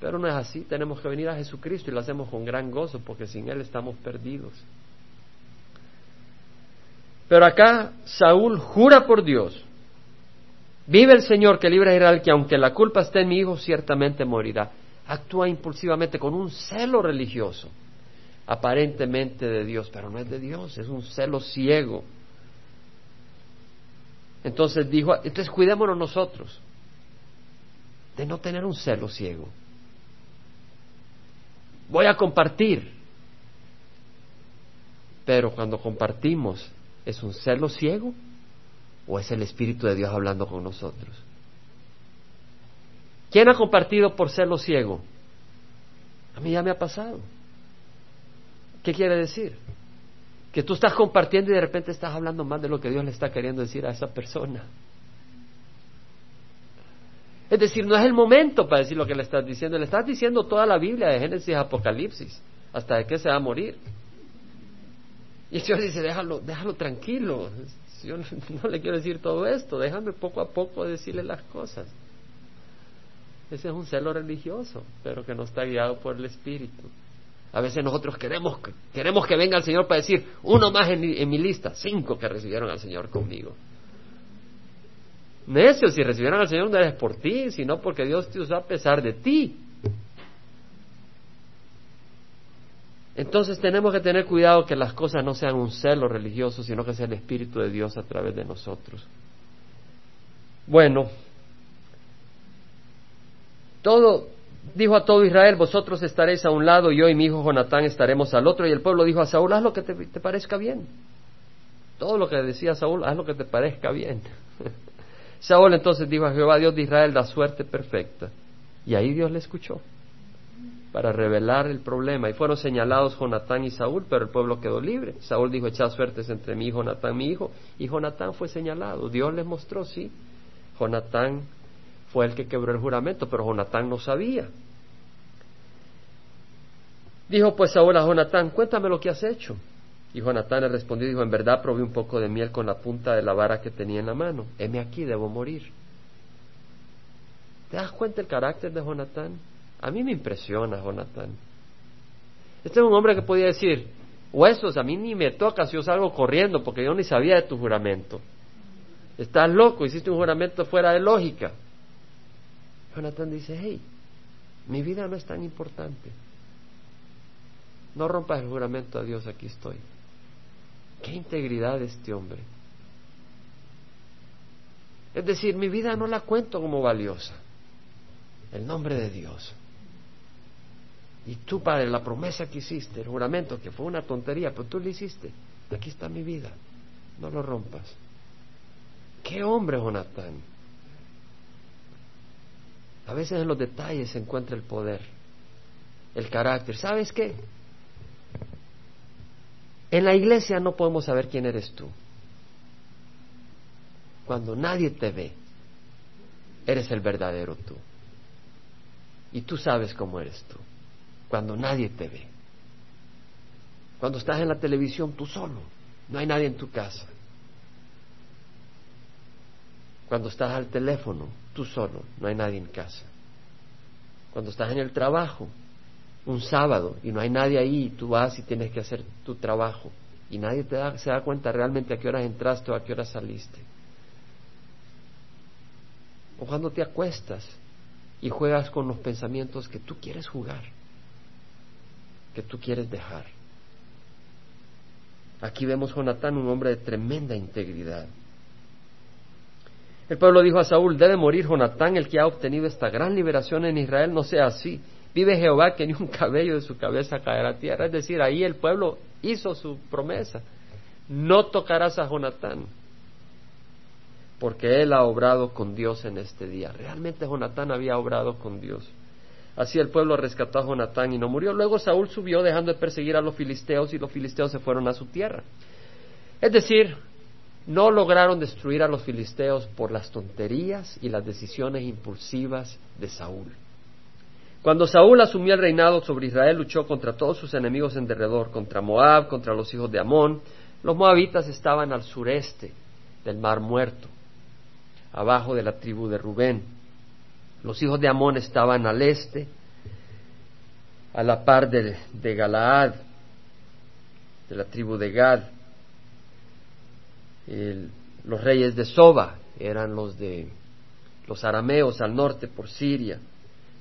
Pero no es así, tenemos que venir a Jesucristo y lo hacemos con gran gozo porque sin Él estamos perdidos. Pero acá Saúl jura por Dios, vive el Señor que libra a Israel, que aunque la culpa esté en mi hijo, ciertamente morirá. Actúa impulsivamente con un celo religioso aparentemente de Dios, pero no es de Dios, es un celo ciego. Entonces dijo, entonces cuidémonos nosotros de no tener un celo ciego. Voy a compartir, pero cuando compartimos, ¿es un celo ciego o es el Espíritu de Dios hablando con nosotros? ¿Quién ha compartido por celo ciego? A mí ya me ha pasado. ¿Qué quiere decir? Que tú estás compartiendo y de repente estás hablando más de lo que Dios le está queriendo decir a esa persona. Es decir, no es el momento para decir lo que le estás diciendo, le estás diciendo toda la Biblia de Génesis a Apocalipsis. ¿Hasta de qué se va a morir? Y el Señor dice, déjalo, déjalo tranquilo. Yo no, le quiero decir todo esto, déjame poco a poco decirle las cosas. Ese es un celo religioso, pero que no está guiado por el Espíritu. A veces nosotros queremos, queremos que venga el Señor para decir, uno más en, en mi lista, cinco que recibieron al Señor conmigo. Necio, si recibieron al Señor no es por ti, sino porque Dios te usó a pesar de ti. Entonces tenemos que tener cuidado que las cosas no sean un celo religioso, sino que sea el Espíritu de Dios a través de nosotros. Bueno, todo, dijo a todo Israel, vosotros estaréis a un lado, yo y mi hijo Jonatán estaremos al otro. Y el pueblo dijo a Saúl, haz lo que te parezca bien. Todo lo que decía Saúl, haz lo que te parezca bien. Saúl entonces dijo a Jehová, Dios de Israel, da suerte perfecta. Y ahí Dios le escuchó para revelar el problema. Y fueron señalados Jonatán y Saúl, pero el pueblo quedó libre. Saúl dijo, echad suertes entre mí y Jonatán, mi hijo. Y Jonatán fue señalado. Dios les mostró, sí. Jonatán fue el que quebró el juramento, pero Jonatán no sabía. Dijo pues Saúl a Jonatán, cuéntame lo que has hecho. Y Jonatán le respondió y dijo, en verdad probé un poco de miel con la punta de la vara que tenía en la mano. Heme aquí, debo morir. ¿Te das cuenta el carácter de Jonatán? A mí me impresiona Jonatán. Este es un hombre que podía decir, huesos, a mí ni me toca si yo salgo corriendo porque yo ni sabía de tu juramento. Estás loco, hiciste un juramento fuera de lógica. Jonatán dice, hey, mi vida no es tan importante. No rompas el juramento a Dios, aquí estoy. Qué integridad de este hombre. Es decir, mi vida no la cuento como valiosa. El nombre de Dios. Y tú, Padre, la promesa que hiciste, el juramento, que fue una tontería, pero tú lo hiciste. Aquí está mi vida. No lo rompas. Qué hombre, Jonatán. A veces en los detalles se encuentra el poder, el carácter. ¿Sabes qué? En la iglesia no podemos saber quién eres tú. Cuando nadie te ve, eres el verdadero tú. Y tú sabes cómo eres tú cuando nadie te ve. Cuando estás en la televisión tú solo, no hay nadie en tu casa. Cuando estás al teléfono, tú solo, no hay nadie en casa. Cuando estás en el trabajo, un sábado, y no hay nadie ahí, tú vas y tienes que hacer tu trabajo, y nadie te da, se da cuenta realmente a qué horas entraste o a qué horas saliste. O cuando te acuestas y juegas con los pensamientos que tú quieres jugar que tú quieres dejar. Aquí vemos Jonatán, un hombre de tremenda integridad. El pueblo dijo a Saúl, debe morir Jonatán, el que ha obtenido esta gran liberación en Israel, no sea así. Vive Jehová que ni un cabello de su cabeza caerá a tierra. Es decir, ahí el pueblo hizo su promesa. No tocarás a Jonatán, porque él ha obrado con Dios en este día. Realmente Jonatán había obrado con Dios. Así el pueblo rescató a Jonatán y no murió. Luego Saúl subió dejando de perseguir a los filisteos y los filisteos se fueron a su tierra. Es decir, no lograron destruir a los filisteos por las tonterías y las decisiones impulsivas de Saúl. Cuando Saúl asumió el reinado sobre Israel, luchó contra todos sus enemigos en derredor, contra Moab, contra los hijos de Amón. Los moabitas estaban al sureste del Mar Muerto, abajo de la tribu de Rubén. Los hijos de Amón estaban al este, a la par de, de Galaad, de la tribu de Gad. los reyes de Soba eran los de los arameos al norte por Siria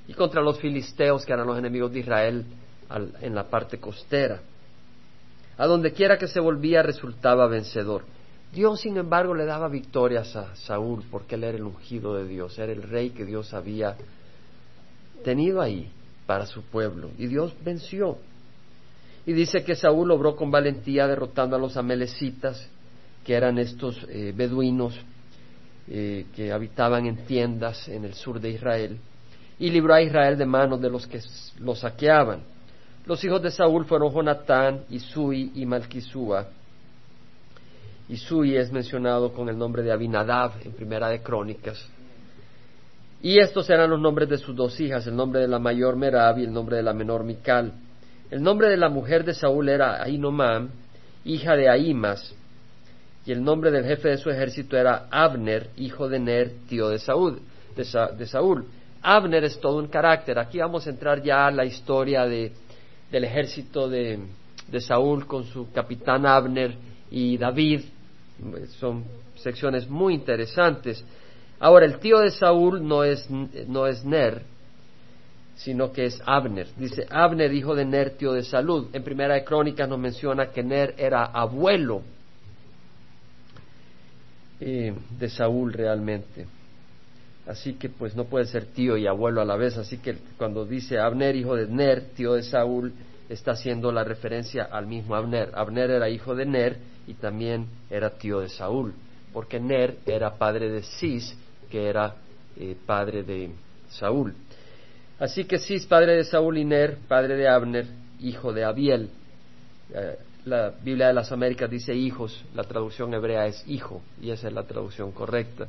y contra los filisteos que eran los enemigos de Israel en la parte costera. A donde quiera que se volvía resultaba vencedor. Dios, sin embargo, le daba victorias a Saúl porque él era el ungido de Dios, era el rey que Dios había tenido ahí para su pueblo. Y Dios venció. Y dice que Saúl obró con valentía derrotando a los amelecitas, que eran estos eh, beduinos eh, que habitaban en tiendas en el sur de Israel, y libró a Israel de manos de los que lo saqueaban. Los hijos de Saúl fueron Jonatán, Isui y Malquisúa y Sui es mencionado con el nombre de Abinadab en Primera de Crónicas. Y estos eran los nombres de sus dos hijas, el nombre de la mayor Merab y el nombre de la menor Mical. El nombre de la mujer de Saúl era Ainomam, hija de Ahimas, y el nombre del jefe de su ejército era Abner, hijo de Ner, tío de Saúl. De, Saúl. Abner es todo un carácter. Aquí vamos a entrar ya a la historia de, del ejército de, Saúl con su capitán Abner y David. Son secciones muy interesantes. Ahora, el tío de Saúl no es, no es Ner, sino que es Abner. Dice Abner, hijo de Ner, tío de Salud. En Primera de Crónicas nos menciona que Ner era abuelo eh, de Saúl realmente. Así que pues no puede ser tío y abuelo a la vez. Así que cuando dice Abner, hijo de Ner, tío de Saúl, está haciendo la referencia al mismo Abner. Abner era hijo de Ner y también era tío de Saúl, porque Ner era padre de Cis, que era eh, padre de Saúl. Así que Cis, padre de Saúl y Ner, padre de Abner, hijo de Abiel. Eh, la Biblia de las Américas dice hijos, la traducción hebrea es hijo, y esa es la traducción correcta.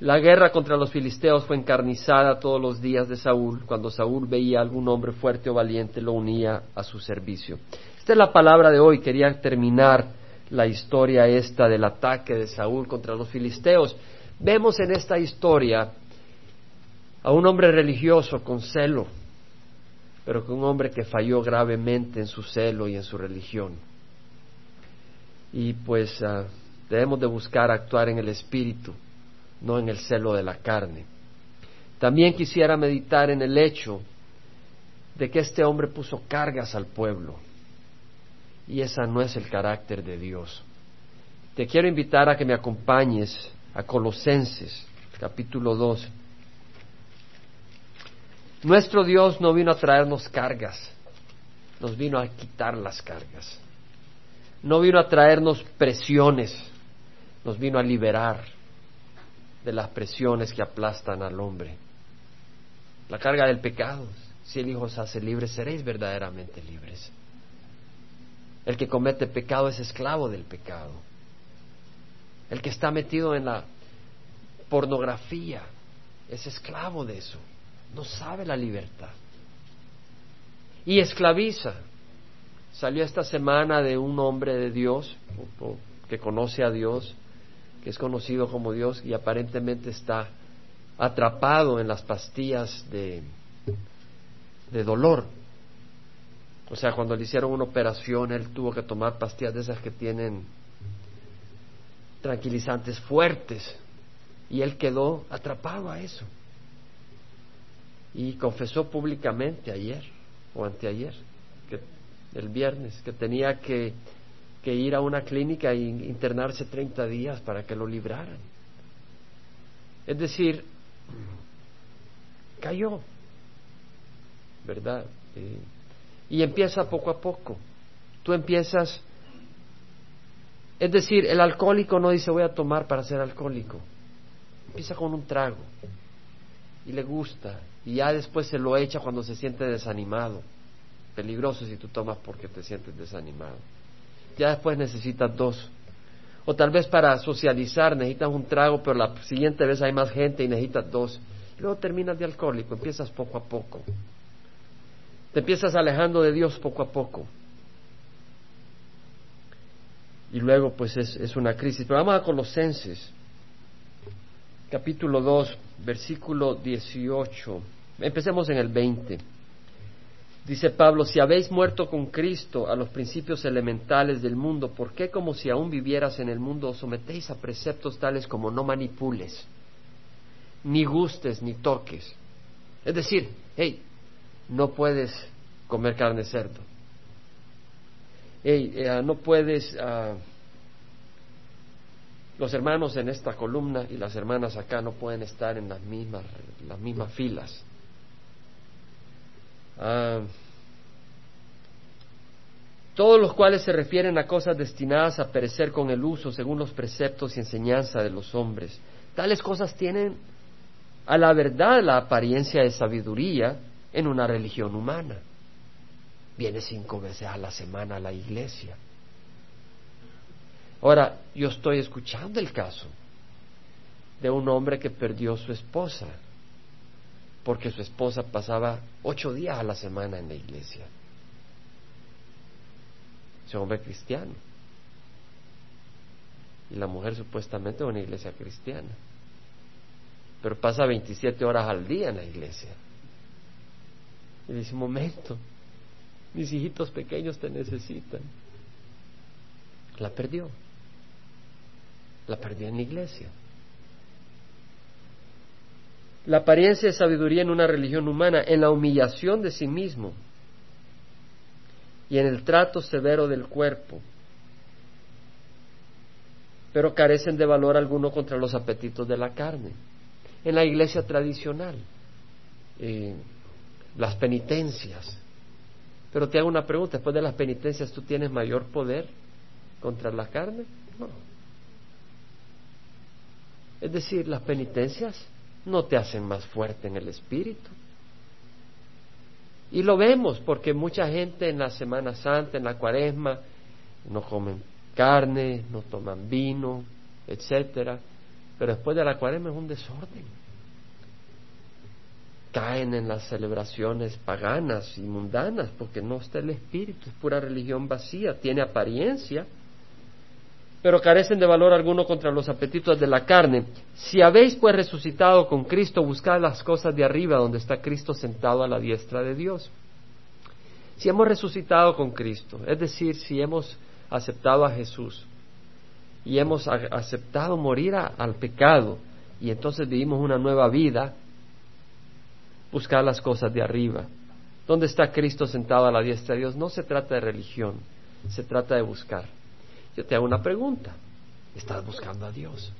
La guerra contra los filisteos fue encarnizada todos los días de Saúl. Cuando Saúl veía a algún hombre fuerte o valiente, lo unía a su servicio. Esta es la palabra de hoy. Quería terminar la historia esta del ataque de Saúl contra los filisteos. Vemos en esta historia a un hombre religioso con celo, pero con un hombre que falló gravemente en su celo y en su religión. Y pues ah, debemos de buscar actuar en el espíritu no en el celo de la carne. También quisiera meditar en el hecho de que este hombre puso cargas al pueblo y esa no es el carácter de Dios. Te quiero invitar a que me acompañes a Colosenses capítulo 2. Nuestro Dios no vino a traernos cargas, nos vino a quitar las cargas. No vino a traernos presiones, nos vino a liberar de las presiones que aplastan al hombre. La carga del pecado. Si el Hijo os hace libres, seréis verdaderamente libres. El que comete pecado es esclavo del pecado. El que está metido en la pornografía es esclavo de eso. No sabe la libertad. Y esclaviza. Salió esta semana de un hombre de Dios que conoce a Dios que es conocido como Dios y aparentemente está atrapado en las pastillas de, de dolor. O sea, cuando le hicieron una operación, él tuvo que tomar pastillas de esas que tienen tranquilizantes fuertes y él quedó atrapado a eso. Y confesó públicamente ayer o anteayer, que, el viernes, que tenía que que ir a una clínica e internarse 30 días para que lo libraran. Es decir, cayó, ¿verdad? y empieza poco a poco. Tú empiezas, es decir, el alcohólico no dice voy a tomar para ser alcohólico. Empieza con un trago y le gusta y ya después se lo echa cuando se siente desanimado. Peligroso si tú tomas porque te sientes desanimado ya después necesitas dos. O tal vez para socializar necesitas un trago, pero la siguiente vez hay más gente y necesitas dos. Luego terminas de alcohólico, empiezas poco a poco. Te empiezas alejando de Dios poco a poco. Y luego pues es, es una crisis. Pero vamos a Colosenses, capítulo 2, versículo 18. Empecemos en el 20. Dice Pablo, si habéis muerto con Cristo a los principios elementales del mundo, ¿por qué como si aún vivieras en el mundo os sometéis a preceptos tales como no manipules, ni gustes, ni toques? Es decir, hey, no puedes comer carne cerdo. Hey, eh, no puedes... Uh, los hermanos en esta columna y las hermanas acá no pueden estar en las mismas, las mismas filas. Ah, todos los cuales se refieren a cosas destinadas a perecer con el uso según los preceptos y enseñanza de los hombres. Tales cosas tienen a la verdad la apariencia de sabiduría en una religión humana. Viene cinco veces a la semana a la iglesia. Ahora, yo estoy escuchando el caso de un hombre que perdió su esposa porque su esposa pasaba ocho días a la semana en la iglesia. ese hombre cristiano. Y la mujer supuestamente es una iglesia cristiana. Pero pasa 27 horas al día en la iglesia. Y dice, un momento, mis hijitos pequeños te necesitan. La perdió. La perdió en la iglesia. La apariencia de sabiduría en una religión humana, en la humillación de sí mismo y en el trato severo del cuerpo, pero carecen de valor alguno contra los apetitos de la carne. En la iglesia tradicional, eh, las penitencias. Pero te hago una pregunta, después de las penitencias, ¿tú tienes mayor poder contra la carne? No. Es decir, las penitencias no te hacen más fuerte en el espíritu. Y lo vemos porque mucha gente en la Semana Santa, en la Cuaresma, no comen carne, no toman vino, etcétera, pero después de la Cuaresma es un desorden. Caen en las celebraciones paganas y mundanas porque no está el espíritu, es pura religión vacía, tiene apariencia, pero carecen de valor alguno contra los apetitos de la carne. Si habéis pues resucitado con Cristo, buscad las cosas de arriba, donde está Cristo sentado a la diestra de Dios. Si hemos resucitado con Cristo, es decir, si hemos aceptado a Jesús y hemos aceptado morir al pecado y entonces vivimos una nueva vida, buscar las cosas de arriba. ¿Dónde está Cristo sentado a la diestra de Dios? No se trata de religión, se trata de buscar. Yo te hago una pregunta. ¿Estás buscando a Dios?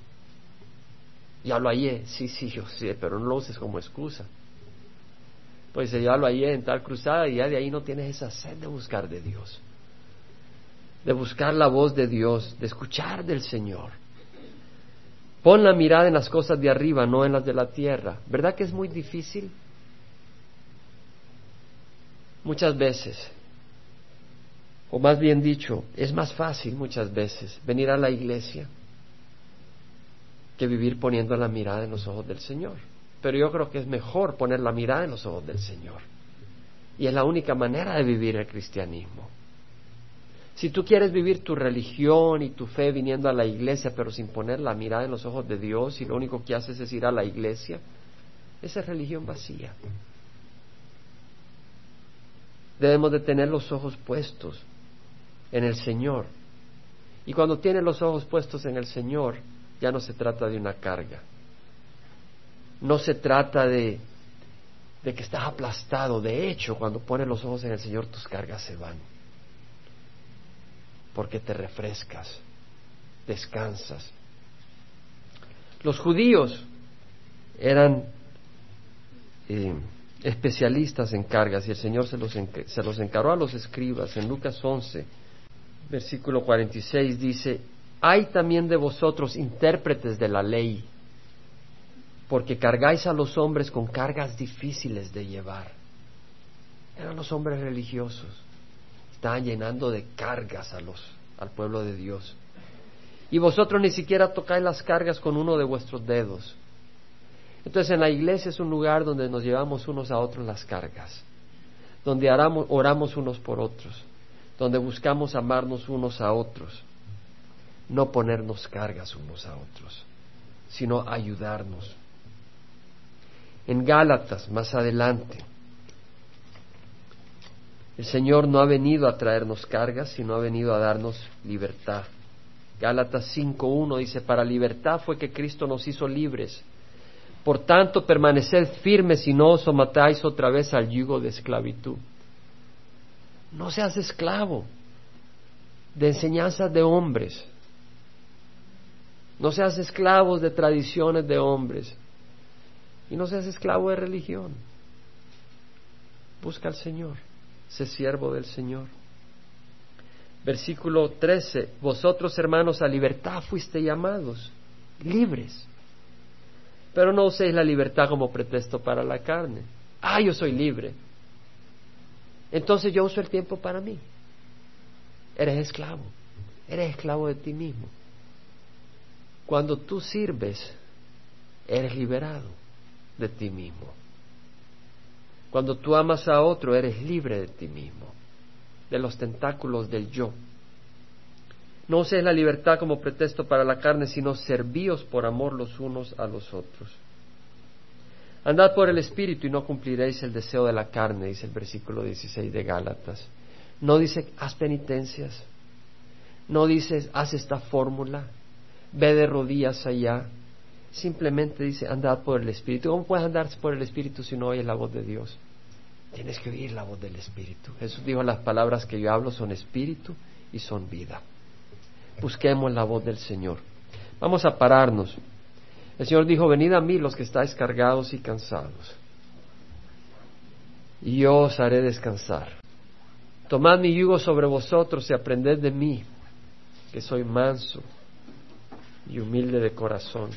Ya lo hallé. Sí, sí, yo sé, pero no lo uses como excusa. Pues ya lo hallé en tal cruzada y ya de ahí no tienes esa sed de buscar de Dios. De buscar la voz de Dios, de escuchar del Señor. Pon la mirada en las cosas de arriba, no en las de la tierra. ¿Verdad que es muy difícil? Muchas veces o más bien dicho, es más fácil muchas veces venir a la iglesia que vivir poniendo la mirada en los ojos del Señor. Pero yo creo que es mejor poner la mirada en los ojos del Señor. Y es la única manera de vivir el cristianismo. Si tú quieres vivir tu religión y tu fe viniendo a la iglesia, pero sin poner la mirada en los ojos de Dios y lo único que haces es ir a la iglesia, esa es religión vacía. Debemos de tener los ojos puestos en el Señor. Y cuando tiene los ojos puestos en el Señor, ya no se trata de una carga. No se trata de, de que estás aplastado. De hecho, cuando pones los ojos en el Señor, tus cargas se van. Porque te refrescas, descansas. Los judíos eran eh, especialistas en cargas y el Señor se los, se los encaró a los escribas en Lucas 11 versículo 46 dice, hay también de vosotros intérpretes de la ley, porque cargáis a los hombres con cargas difíciles de llevar. Eran los hombres religiosos, estaban llenando de cargas a los, al pueblo de Dios. Y vosotros ni siquiera tocáis las cargas con uno de vuestros dedos. Entonces en la iglesia es un lugar donde nos llevamos unos a otros las cargas, donde oramos unos por otros donde buscamos amarnos unos a otros, no ponernos cargas unos a otros, sino ayudarnos. En Gálatas, más adelante, el Señor no ha venido a traernos cargas, sino ha venido a darnos libertad. Gálatas 5.1 dice, para libertad fue que Cristo nos hizo libres. Por tanto, permaneced firmes y no os somatáis otra vez al yugo de esclavitud. No seas esclavo de enseñanzas de hombres. No seas esclavo de tradiciones de hombres. Y no seas esclavo de religión. Busca al Señor. Sé siervo del Señor. Versículo 13. Vosotros, hermanos, a libertad fuiste llamados, libres. Pero no uséis la libertad como pretexto para la carne. Ah, yo soy libre. Entonces yo uso el tiempo para mí. Eres esclavo. Eres esclavo de ti mismo. Cuando tú sirves, eres liberado de ti mismo. Cuando tú amas a otro, eres libre de ti mismo, de los tentáculos del yo. No uséis la libertad como pretexto para la carne, sino servíos por amor los unos a los otros. Andad por el Espíritu y no cumpliréis el deseo de la carne, dice el versículo 16 de Gálatas. No dice, haz penitencias. No dice, haz esta fórmula. Ve de rodillas allá. Simplemente dice, andad por el Espíritu. ¿Cómo puedes andar por el Espíritu si no oyes la voz de Dios? Tienes que oír la voz del Espíritu. Jesús dijo, las palabras que yo hablo son Espíritu y son vida. Busquemos la voz del Señor. Vamos a pararnos. El Señor dijo, venid a mí los que estáis cargados y cansados, y yo os haré descansar. Tomad mi yugo sobre vosotros y aprended de mí, que soy manso y humilde de corazón.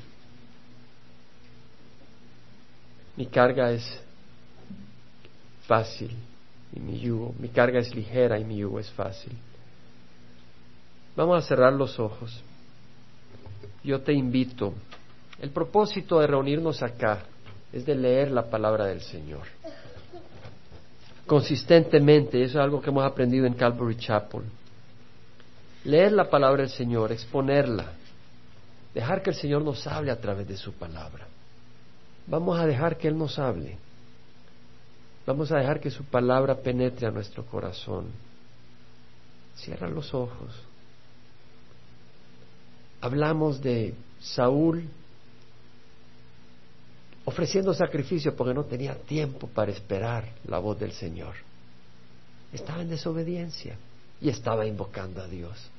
Mi carga es fácil y mi yugo, mi carga es ligera y mi yugo es fácil. Vamos a cerrar los ojos. Yo te invito. El propósito de reunirnos acá es de leer la palabra del Señor. Consistentemente, eso es algo que hemos aprendido en Calvary Chapel. Leer la palabra del Señor, exponerla, dejar que el Señor nos hable a través de su palabra. Vamos a dejar que Él nos hable. Vamos a dejar que su palabra penetre a nuestro corazón. Cierra los ojos hablamos de Saúl ofreciendo sacrificio porque no tenía tiempo para esperar la voz del Señor. Estaba en desobediencia y estaba invocando a Dios.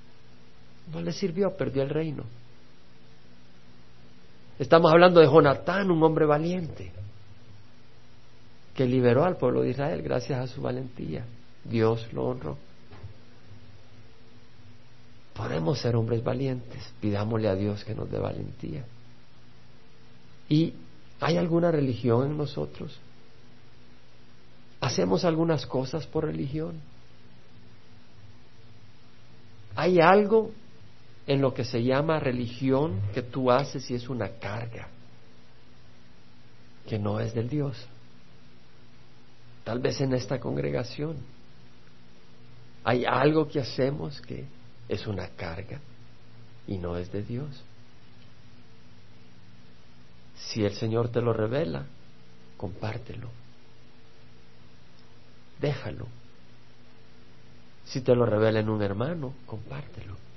No le sirvió, perdió el reino. Estamos hablando de Jonatán, un hombre valiente, que liberó al pueblo de Israel gracias a su valentía. Dios lo honró. Podemos ser hombres valientes, pidámosle a Dios que nos dé valentía. ¿Y hay alguna religión en nosotros? ¿Hacemos algunas cosas por religión? ¿Hay algo en lo que se llama religión que tú haces y es una carga que no es del Dios? Tal vez en esta congregación hay algo que hacemos que es una carga y no es de Dios. Si el Señor te lo revela, compártelo. Déjalo. Si te lo revela en un hermano, compártelo.